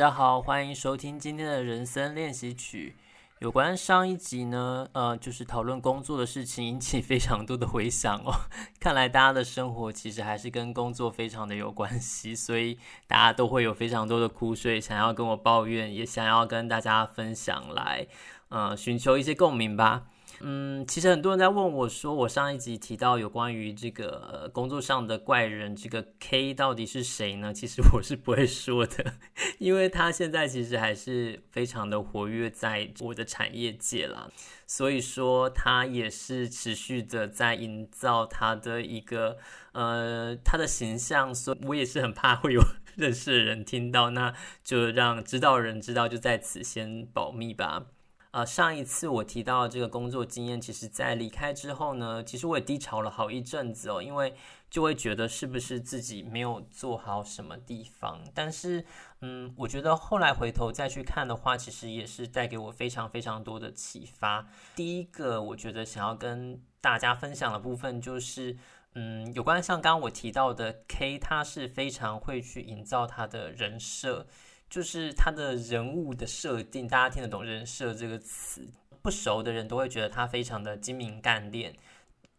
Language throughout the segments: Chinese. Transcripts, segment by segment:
大家好，欢迎收听今天的人生练习曲。有关上一集呢，呃，就是讨论工作的事情，引起非常多的回响哦。看来大家的生活其实还是跟工作非常的有关系，所以大家都会有非常多的苦水想要跟我抱怨，也想要跟大家分享来，呃，寻求一些共鸣吧。嗯，其实很多人在问我说，我上一集提到有关于这个、工作上的怪人，这个 K 到底是谁呢？其实 我是不会说的，因为他现在其实还是非常的活跃在我的产业界啦，所以说他也是持续的在营造他的一个呃他的形象，所以我也是很怕会有认识的人听到，那就让知道人知道，就在此先保密吧。呃，上一次我提到这个工作经验，其实在离开之后呢，其实我也低潮了好一阵子哦，因为就会觉得是不是自己没有做好什么地方。但是，嗯，我觉得后来回头再去看的话，其实也是带给我非常非常多的启发。第一个，我觉得想要跟大家分享的部分就是，嗯，有关像刚刚我提到的 K，他是非常会去营造他的人设。就是他的人物的设定，大家听得懂“人设”这个词，不熟的人都会觉得他非常的精明干练。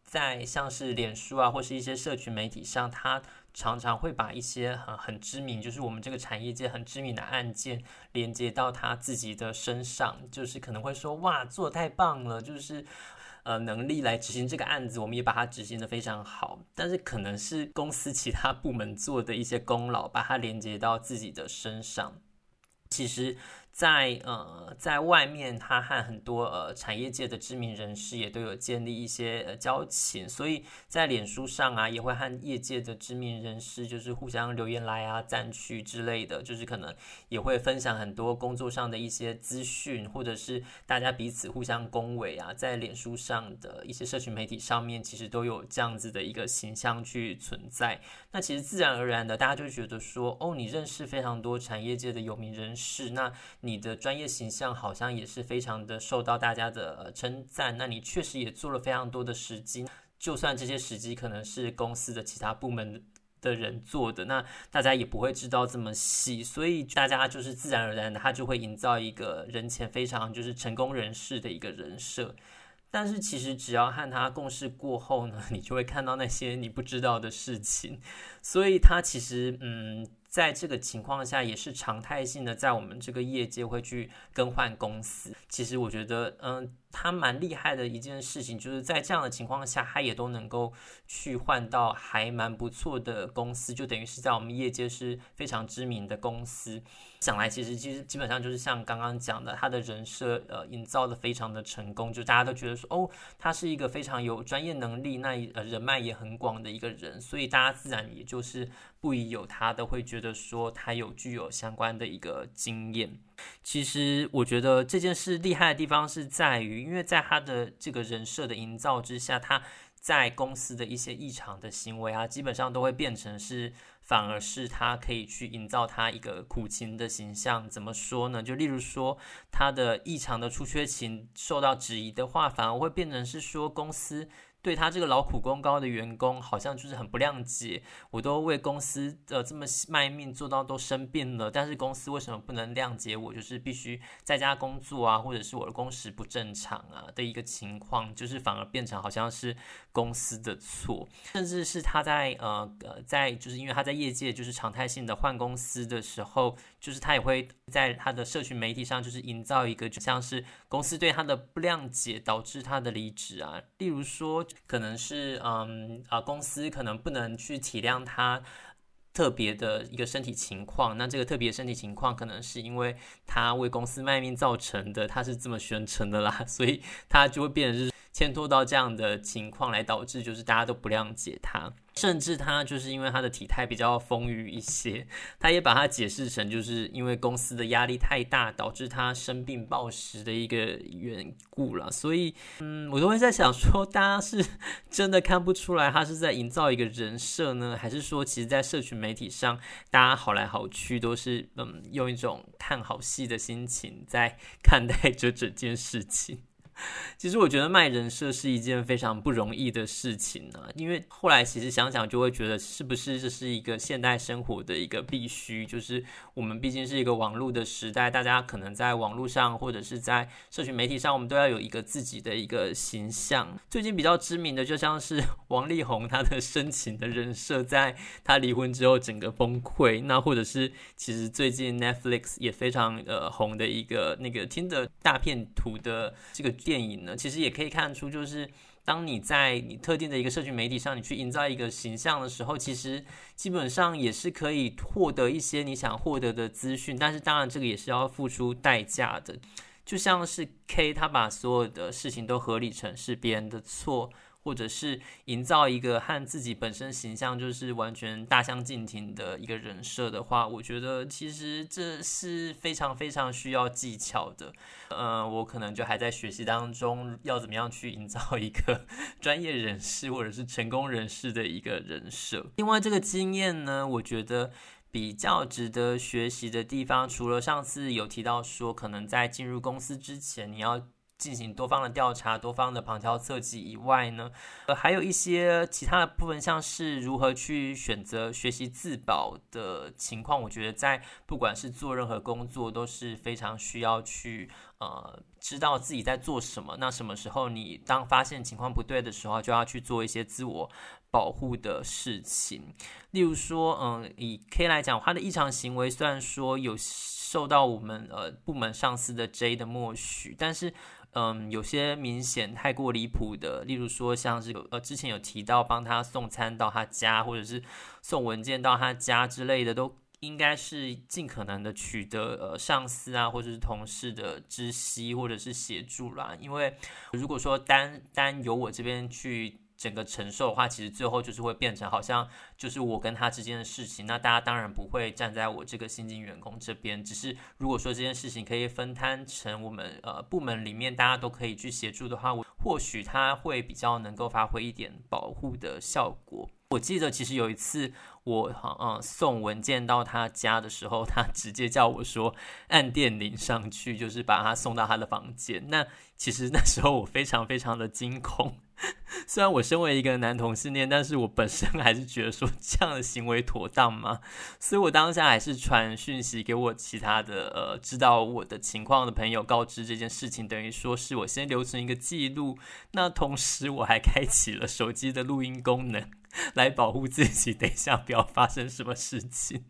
在像是脸书啊，或是一些社群媒体上，他常常会把一些很很知名，就是我们这个产业界很知名的案件，连接到他自己的身上，就是可能会说：“哇，做太棒了！”就是。呃，能力来执行这个案子，我们也把它执行的非常好。但是可能是公司其他部门做的一些功劳，把它连接到自己的身上。其实。在呃，在外面，他和很多呃产业界的知名人士也都有建立一些呃交情，所以在脸书上啊，也会和业界的知名人士就是互相留言来啊、赞去之类的，就是可能也会分享很多工作上的一些资讯，或者是大家彼此互相恭维啊，在脸书上的一些社群媒体上面，其实都有这样子的一个形象去存在。那其实自然而然的，大家就觉得说，哦，你认识非常多产业界的有名人士，那。你的专业形象好像也是非常的受到大家的称赞，那你确实也做了非常多的时机，就算这些时机可能是公司的其他部门的人做的，那大家也不会知道这么细，所以大家就是自然而然的，他就会营造一个人前非常就是成功人士的一个人设，但是其实只要和他共事过后呢，你就会看到那些你不知道的事情，所以他其实嗯。在这个情况下，也是常态性的，在我们这个业界会去更换公司。其实我觉得，嗯。他蛮厉害的一件事情，就是在这样的情况下，他也都能够去换到还蛮不错的公司，就等于是在我们业界是非常知名的公司。想来其实其实基本上就是像刚刚讲的，他的人设呃营造的非常的成功，就大家都觉得说哦，他是一个非常有专业能力，那呃人脉也很广的一个人，所以大家自然也就是不疑有他的，会觉得说他有具有相关的一个经验。其实我觉得这件事厉害的地方是在于，因为在他的这个人设的营造之下，他在公司的一些异常的行为啊，基本上都会变成是，反而是他可以去营造他一个苦情的形象。怎么说呢？就例如说，他的异常的出缺勤受到质疑的话，反而会变成是说公司。对他这个劳苦功高的员工，好像就是很不谅解。我都为公司的这么卖命做到都生病了，但是公司为什么不能谅解我？就是必须在家工作啊，或者是我的工时不正常啊的一个情况，就是反而变成好像是公司的错，甚至是他在呃呃在就是因为他在业界就是常态性的换公司的时候，就是他也会在他的社群媒体上就是营造一个就像是公司对他的不谅解导致他的离职啊，例如说。可能是嗯啊，公司可能不能去体谅他特别的一个身体情况，那这个特别身体情况可能是因为他为公司卖命造成的，他是这么宣称的啦，所以他就会变成是。牵拖到这样的情况来导致，就是大家都不谅解他，甚至他就是因为他的体态比较丰腴一些，他也把他解释成就是因为公司的压力太大，导致他生病暴食的一个缘故了。所以，嗯，我都会在想说，大家是 真的看不出来他是在营造一个人设呢，还是说，其实，在社群媒体上，大家好来好去都是嗯，用一种看好戏的心情在看待这整件事情。其实我觉得卖人设是一件非常不容易的事情呢、因为后来其实想想就会觉得，是不是这是一个现代生活的一个必须？就是我们毕竟是一个网络的时代，大家可能在网络上或者是在社群媒体上，我们都要有一个自己的一个形象。最近比较知名的，就像是 王力宏他的深情的人设，在他离婚之后整个崩溃。那或者是其实最近 Netflix 也非常呃红的一个那个 Tinder 大片图的这个电影呢。其实也可以看出，就是当你在你特定的一个社群媒体上，你去营造一个形象的时候，其实基本上也是可以获得一些你想获得的资讯。但是当然，这个也是要付出代价的。就像是 K，他把所有的事情都合理成是别人的错。或者是营造一个和自己本身形象就是完全大相径庭的一个人设的话，我觉得其实这是非常非常需要技巧的。嗯，我可能就还在学习当中，要怎么样去营造一个 专业人士或者是成功人士的一个人设。另外，这个经验呢，我觉得比较值得学习的地方，除了上次有提到说，可能在进入公司之前，你要。进行多方的调查，多方的旁敲侧击以外呢，呃，还有一些其他的部分，像是如何去选择学习自保的情况，我觉得在不管是做任何工作都是非常需要去呃知道自己在做什么。那什么时候你当发现情况不对的时候，就要去做一些自我保护的事情。例如说，嗯、以 K 来讲，他的异常行为虽然说有受到我们呃部门上司的 J 的默许，但是。嗯，有些明显太过离谱的，例如说像是呃之前有提到帮他送餐到他家，或者是送文件到他家之类的，都应该是尽可能的取得呃上司啊或者是同事的知悉或者是协助啦。因为如果说单单由我这边去。整个承受的话，其实最后就是会变成好像就是我跟他之间的事情。那大家当然不会站在我这个新进员工这边，只是如果说这件事情可以分摊成我们呃部门里面大家都可以去协助的话，我或许他会比较能够发挥一点保护的效果。我记得其实有一次我好嗯送文件到他家的时候，他直接叫我说按电铃上去，就是把他送到他的房间。那其实那时候我非常非常的惊恐。虽然我身为一个男同性恋，但是我本身还是觉得说这样的行为妥当吗？所以我当下还是传讯息给我其他的呃知道我的情况的朋友，告知这件事情，等于说是我先留存一个记录。那同时我还开启了手机的录音功能，来保护自己，等一下不要发生什么事情。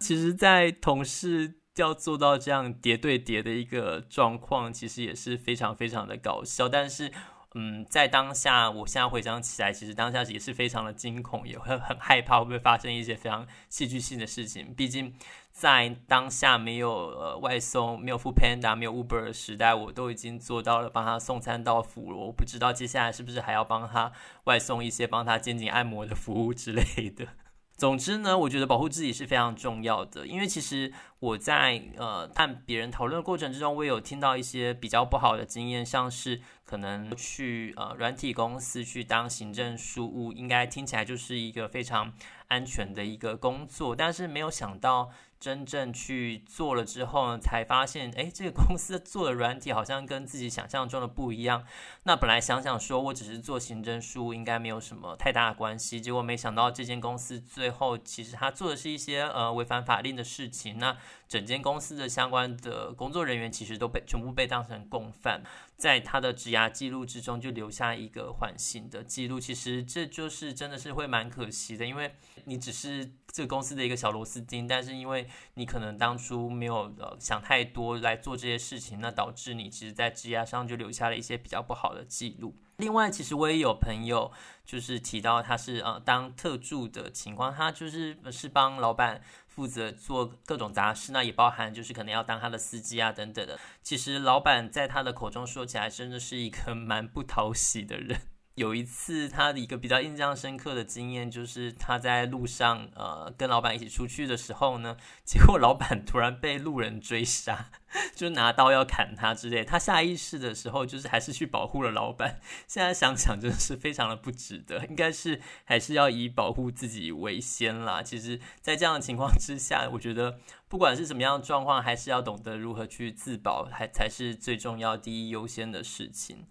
其实，在同事要做到这样叠对叠的一个状况，其实也是非常非常的搞笑，但是。嗯，在当下，我现在回想起来，其实当下也是非常的惊恐，也会很害怕会不会发生一些非常戏剧性的事情。毕竟在当下没有呃外送、没有 Foodpanda、没有 Uber 的时代，我都已经做到了帮他送餐到府了。我不知道接下来是不是还要帮他外送一些帮他肩颈按摩的服务之类的。总之呢，我觉得保护自己是非常重要的，因为其实我在呃和别人讨论的过程之中，我也有听到一些比较不好的经验，像是。可能去呃软体公司去当行政事务，应该听起来就是一个非常安全的一个工作，但是没有想到真正去做了之后呢，才发现，哎，这个公司 做的软体好像跟自己想象中的不一样。那本来想想说我只是做行政事务，应该没有什么太大的关系，结果没想到这间公司最后其实他做的是一些呃违反法令的事情。那整间公司的相关的工作人员其实都被全部被当成共犯。在他的职涯记录之中就留下一个缓刑的记录，其实这就是真的是会蛮可惜的，因为你只是这个公司的一个小螺丝钉，但是因为你可能当初没有呃想太多来做这些事情，那导致你其实在职涯上就留下了一些比较不好的记录。另外，其实我也有朋友就是提到他是呃当特助的情况，他就是是帮老板。负责做各种杂事，那也包含就是可能要当他的司机啊等等的。其实老板在他的口中说起来，真的是一个蛮不讨喜的人。有一次，他的一个比较印象深刻的经验，就是他在路上，呃，跟老板一起出去的时候呢，结果老板突然被路人追杀，就拿刀要砍他之类。他下意识的时候，就是还是去保护了老板。现在想想，真的是非常的不值得，应该是还是要以保护自己为先啦。其实，在这样的情况之下，我觉得不管是什么样的状况，还是要懂得如何去自保，还才是最重要、第一优先的事情。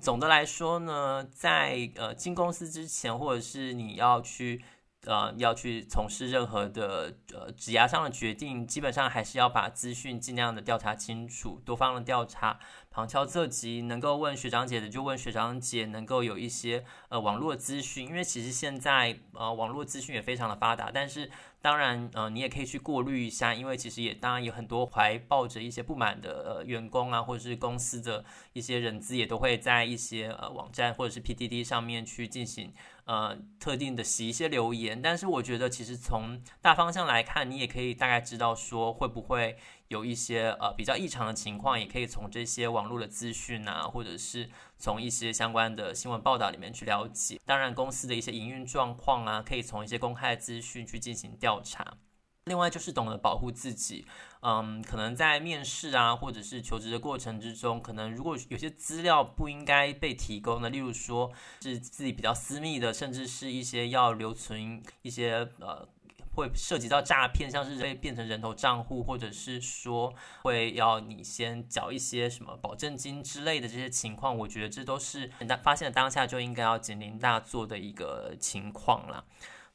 总的来说呢，在呃进公司之前，或者是你要去呃要去从事任何的呃职涯上的决定，基本上还是要把资讯尽量的调查清楚，多方的调查。旁敲侧击，能够问学长姐的就问学长姐，能够有一些呃网络资讯，因为其实现在呃网络资讯也非常的发达，但是当然呃你也可以去过滤一下，因为其实也当然有很多怀抱着一些不满的呃员工啊，或者是公司的一些人资也都会在一些呃网站或者是 PDD 上面去进行呃特定的写一些留言，但是我觉得其实从大方向来看，你也可以大概知道说会不会。有一些呃比较异常的情况，也可以从这些网络的资讯啊，或者是从一些相关的新闻报道里面去了解。当然，公司的一些营运状况啊，可以从一些公开的资讯去进行调查。另外就是懂得保护自己，嗯，可能在面试啊，或者是求职的过程之中，可能如果有些资料不应该被提供的，例如说是自己比较私密的，甚至是一些要留存一些呃。会涉及到诈骗，像是被变成人头账户，或者是说会要你先缴一些什么保证金之类的这些情况，我觉得这都是当发现当下就应该要警铃大作的一个情况啦。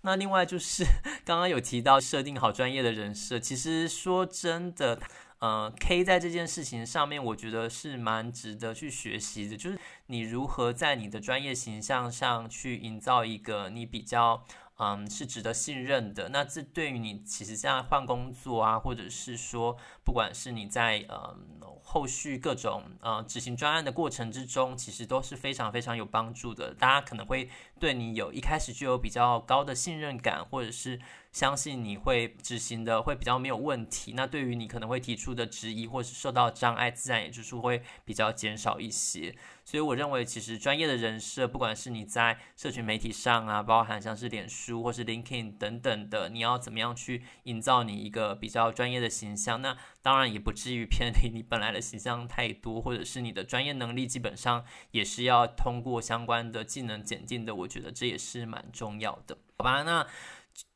那另外就是 刚刚有提到设定好专业的人设，其实说真的，呃，K 在这件事情上面，我觉得是蛮值得去学习的，就是你如何在你的专业形象上去营造一个你比较。嗯，是值得信任的。那这对于你其实现在换工作啊，或者是说，不管是你在嗯后续各种呃执行专案的过程之中，其实都是非常非常有帮助的。大家可能会对你有一开始就有比较高的信任感，或者是相信你会执行的会比较没有问题。那对于你可能会提出的质疑或是受到障碍，自然也就是会比较减少一些。所以我认为，其实专业的人设，不管是你在社群媒体上啊，包含像是脸书或是 LinkedIn 等等的，你要怎么样去营造你一个比较专业的形象？那当然也不至于偏离你本来的形象太多，或者是你的专业能力基本上也是要通过相关的技能检定的。我觉得这也是蛮重要的，好吧？那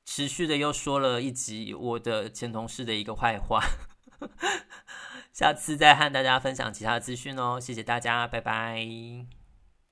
持续的又说了一集我的前同事的一个坏话。下次再和大家分享其他资讯哦，谢谢大家，拜拜。